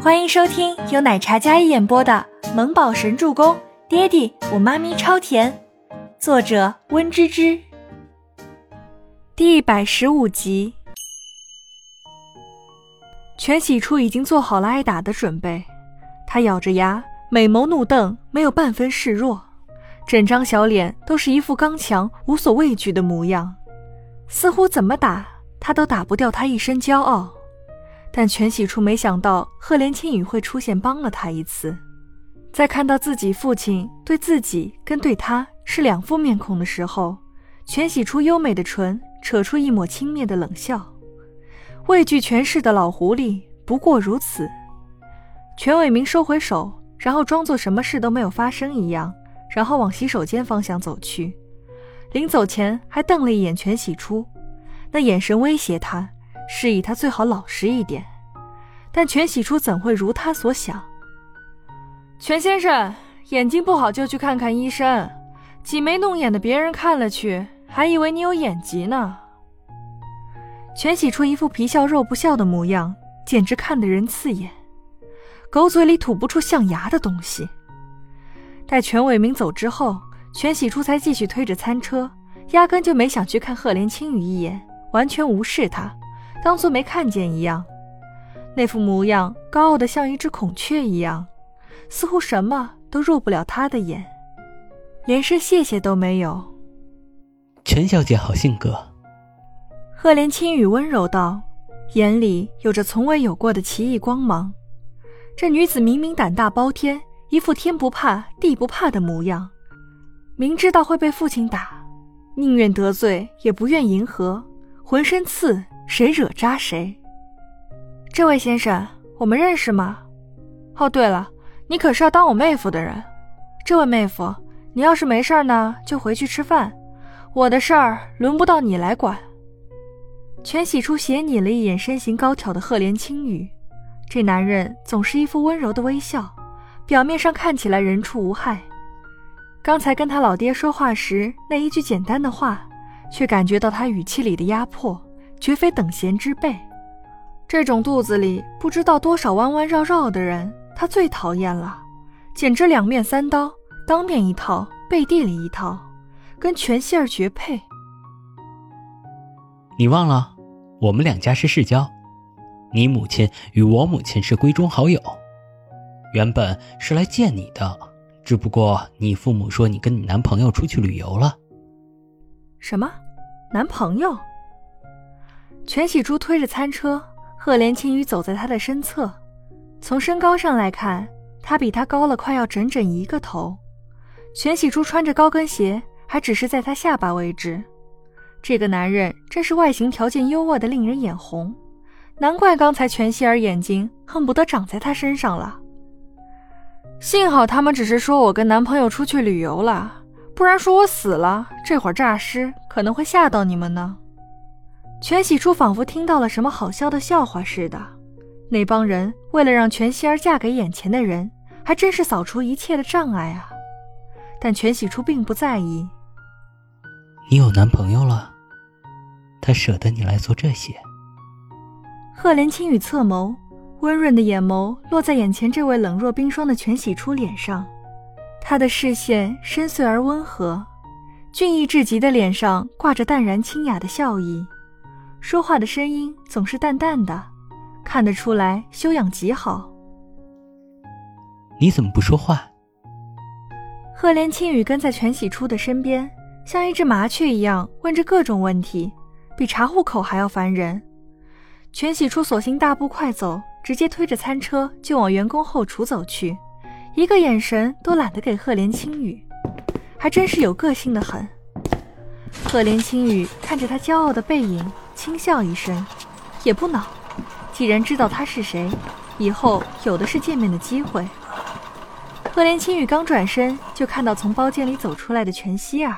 欢迎收听由奶茶一演播的《萌宝神助攻》，爹地我妈咪超甜，作者温芝芝。第一百十五集，全喜初已经做好了挨打的准备，他咬着牙，美眸怒瞪，没有半分示弱，整张小脸都是一副刚强、无所畏惧的模样，似乎怎么打他都打不掉他一身骄傲。但全喜初没想到赫连青羽会出现帮了他一次，在看到自己父亲对自己跟对他是两副面孔的时候，全喜初优美的唇扯出一抹轻蔑的冷笑。畏惧权势的老狐狸不过如此。全伟明收回手，然后装作什么事都没有发生一样，然后往洗手间方向走去。临走前还瞪了一眼全喜初，那眼神威胁他。示意他最好老实一点，但全喜初怎会如他所想？全先生，眼睛不好就去看看医生，挤眉弄眼的别人看了去，还以为你有眼疾呢。全喜初一副皮笑肉不笑的模样，简直看得人刺眼，狗嘴里吐不出象牙的东西。待全伟明走之后，全喜初才继续推着餐车，压根就没想去看赫连青羽一眼，完全无视他。当做没看见一样，那副模样高傲的像一只孔雀一样，似乎什么都入不了他的眼，连声谢谢都没有。陈小姐好性格，赫连青羽温柔道，眼里有着从未有过的奇异光芒。这女子明明胆大包天，一副天不怕地不怕的模样，明知道会被父亲打，宁愿得罪也不愿迎合，浑身刺。谁惹扎谁？这位先生，我们认识吗？哦，对了，你可是要当我妹夫的人。这位妹夫，你要是没事儿呢，就回去吃饭。我的事儿轮不到你来管。全喜初斜睨了一眼身形高挑的赫连青羽，这男人总是一副温柔的微笑，表面上看起来人畜无害。刚才跟他老爹说话时那一句简单的话，却感觉到他语气里的压迫。绝非等闲之辈，这种肚子里不知道多少弯弯绕绕的人，他最讨厌了，简直两面三刀，当面一套，背地里一套，跟全希儿绝配。你忘了，我们两家是世交，你母亲与我母亲是闺中好友，原本是来见你的，只不过你父母说你跟你男朋友出去旅游了。什么？男朋友？全喜珠推着餐车，赫连青羽走在他的身侧。从身高上来看，他比他高了快要整整一个头。全喜珠穿着高跟鞋，还只是在他下巴位置。这个男人真是外形条件优渥的令人眼红，难怪刚才全希儿眼睛恨不得长在他身上了。幸好他们只是说我跟男朋友出去旅游了，不然说我死了，这会儿诈尸可能会吓到你们呢。全喜初仿佛听到了什么好笑的笑话似的，那帮人为了让全希儿嫁给眼前的人，还真是扫除一切的障碍啊！但全喜初并不在意。你有男朋友了，他舍得你来做这些。赫连青与侧眸，温润的眼眸落在眼前这位冷若冰霜的全喜初脸上，他的视线深邃而温和，俊逸至极的脸上挂着淡然清雅的笑意。说话的声音总是淡淡的，看得出来修养极好。你怎么不说话？赫连青雨跟在全喜初的身边，像一只麻雀一样问着各种问题，比查户口还要烦人。全喜初索性大步快走，直接推着餐车就往员工后厨走去，一个眼神都懒得给赫连青雨，还真是有个性的很。赫连青雨看着他骄傲的背影。轻笑一声，也不恼。既然知道他是谁，以后有的是见面的机会。赫连青羽刚转身，就看到从包间里走出来的全希儿。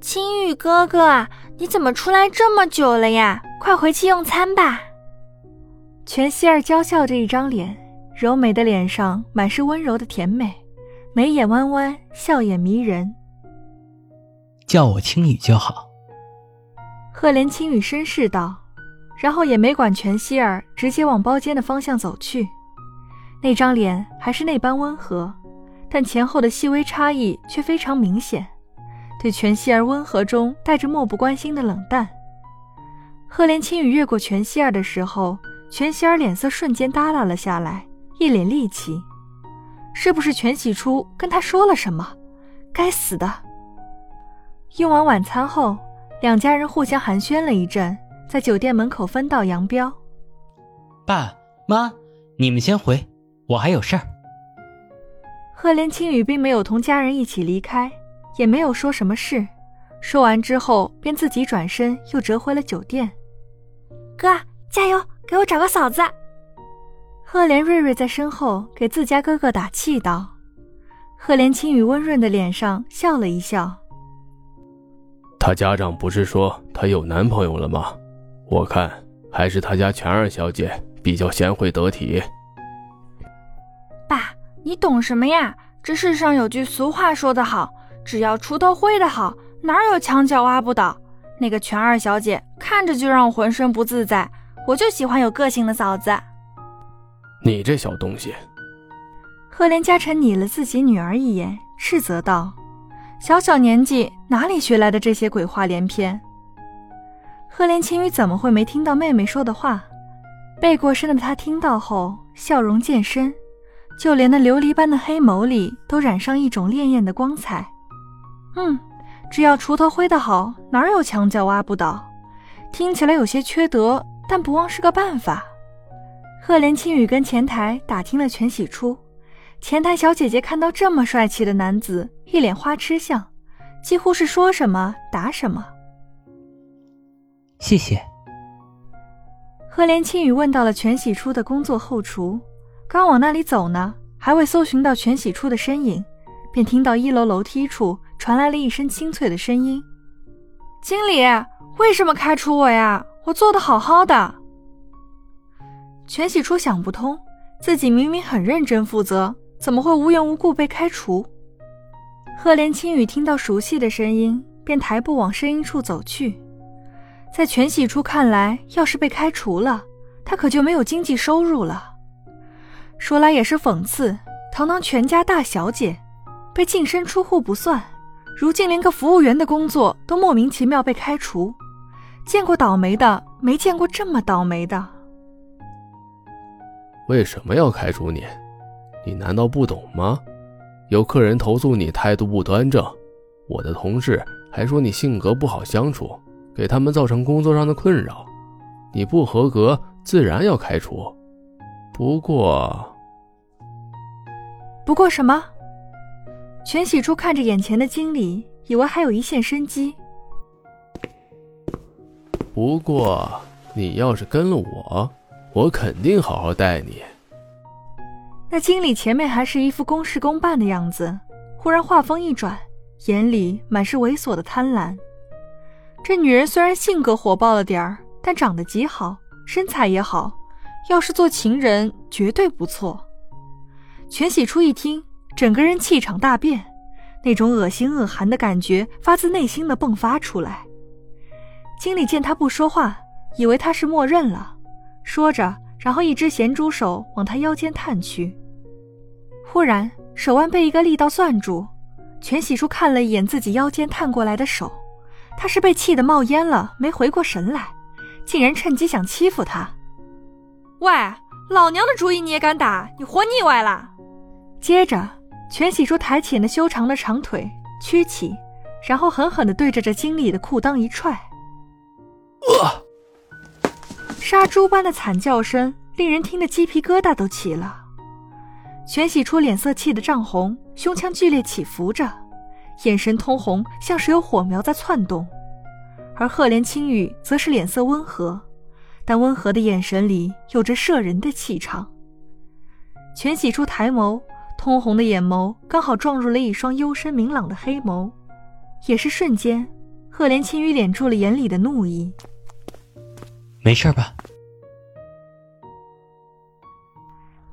青羽哥哥，你怎么出来这么久了呀？快回去用餐吧。全希儿娇笑着一张脸，柔美的脸上满是温柔的甜美，眉眼弯弯，笑眼迷人。叫我青羽就好。赫连青羽绅士道，然后也没管全希儿，直接往包间的方向走去。那张脸还是那般温和，但前后的细微差异却非常明显。对全希儿温和中带着漠不关心的冷淡。赫连青羽越过全希儿的时候，全希儿脸色瞬间耷拉了下来，一脸戾气。是不是全喜初跟他说了什么？该死的！用完晚餐后，两家人互相寒暄了一阵，在酒店门口分道扬镳。爸妈，你们先回，我还有事儿。赫连青羽并没有同家人一起离开。也没有说什么事，说完之后便自己转身又折回了酒店。哥，加油，给我找个嫂子。赫连瑞瑞在身后给自家哥哥打气道。赫连青羽温润的脸上笑了一笑。他家长不是说他有男朋友了吗？我看还是他家全二小姐比较贤惠得体。爸，你懂什么呀？这世上有句俗话说得好。只要锄头挥得好，哪有墙角挖不倒。那个全二小姐看着就让我浑身不自在，我就喜欢有个性的嫂子。你这小东西！赫连嘉诚睨了自己女儿一眼，斥责道：“小小年纪哪里学来的这些鬼话连篇？”赫连青羽怎么会没听到妹妹说的话？背过身的他听到后，笑容渐深，就连那琉璃般的黑眸里都染上一种潋滟的光彩。嗯，只要锄头挥得好，哪有墙角挖不倒？听起来有些缺德，但不枉是个办法。赫连青羽跟前台打听了全喜初，前台小姐姐看到这么帅气的男子，一脸花痴相，几乎是说什么答什么。谢谢。赫连青雨问到了全喜初的工作后厨，刚往那里走呢，还未搜寻到全喜初的身影，便听到一楼楼梯处。传来了一声清脆的声音：“经理，为什么开除我呀？我做的好好的。”全喜初想不通，自己明明很认真负责，怎么会无缘无故被开除？赫连青羽听到熟悉的声音，便抬步往声音处走去。在全喜初看来，要是被开除了，他可就没有经济收入了。说来也是讽刺，堂堂全家大小姐，被净身出户不算。如今连个服务员的工作都莫名其妙被开除，见过倒霉的，没见过这么倒霉的。为什么要开除你？你难道不懂吗？有客人投诉你态度不端正，我的同事还说你性格不好相处，给他们造成工作上的困扰，你不合格，自然要开除。不过，不过什么？全喜初看着眼前的经理，以为还有一线生机。不过，你要是跟了我，我肯定好好待你。那经理前面还是一副公事公办的样子，忽然话锋一转，眼里满是猥琐的贪婪。这女人虽然性格火爆了点儿，但长得极好，身材也好，要是做情人绝对不错。全喜初一听。整个人气场大变，那种恶心恶寒的感觉发自内心的迸发出来。经理见他不说话，以为他是默认了，说着，然后一只咸猪手往他腰间探去。忽然，手腕被一个力道攥住。全喜叔看了一眼自己腰间探过来的手，他是被气得冒烟了，没回过神来，竟然趁机想欺负他。喂，老娘的主意你也敢打？你活腻歪了！接着。全喜叔抬起那修长的长腿，屈起，然后狠狠地对着这经理的裤裆一踹。啊！杀猪般的惨叫声令人听得鸡皮疙瘩都起了。全喜初脸色气得涨红，胸腔剧烈起伏着，眼神通红，像是有火苗在窜动。而赫连青羽则是脸色温和，但温和的眼神里有着摄人的气场。全喜初抬眸。通红的眼眸刚好撞入了一双幽深明朗的黑眸，也是瞬间，赫连青羽敛住了眼里的怒意。没事吧？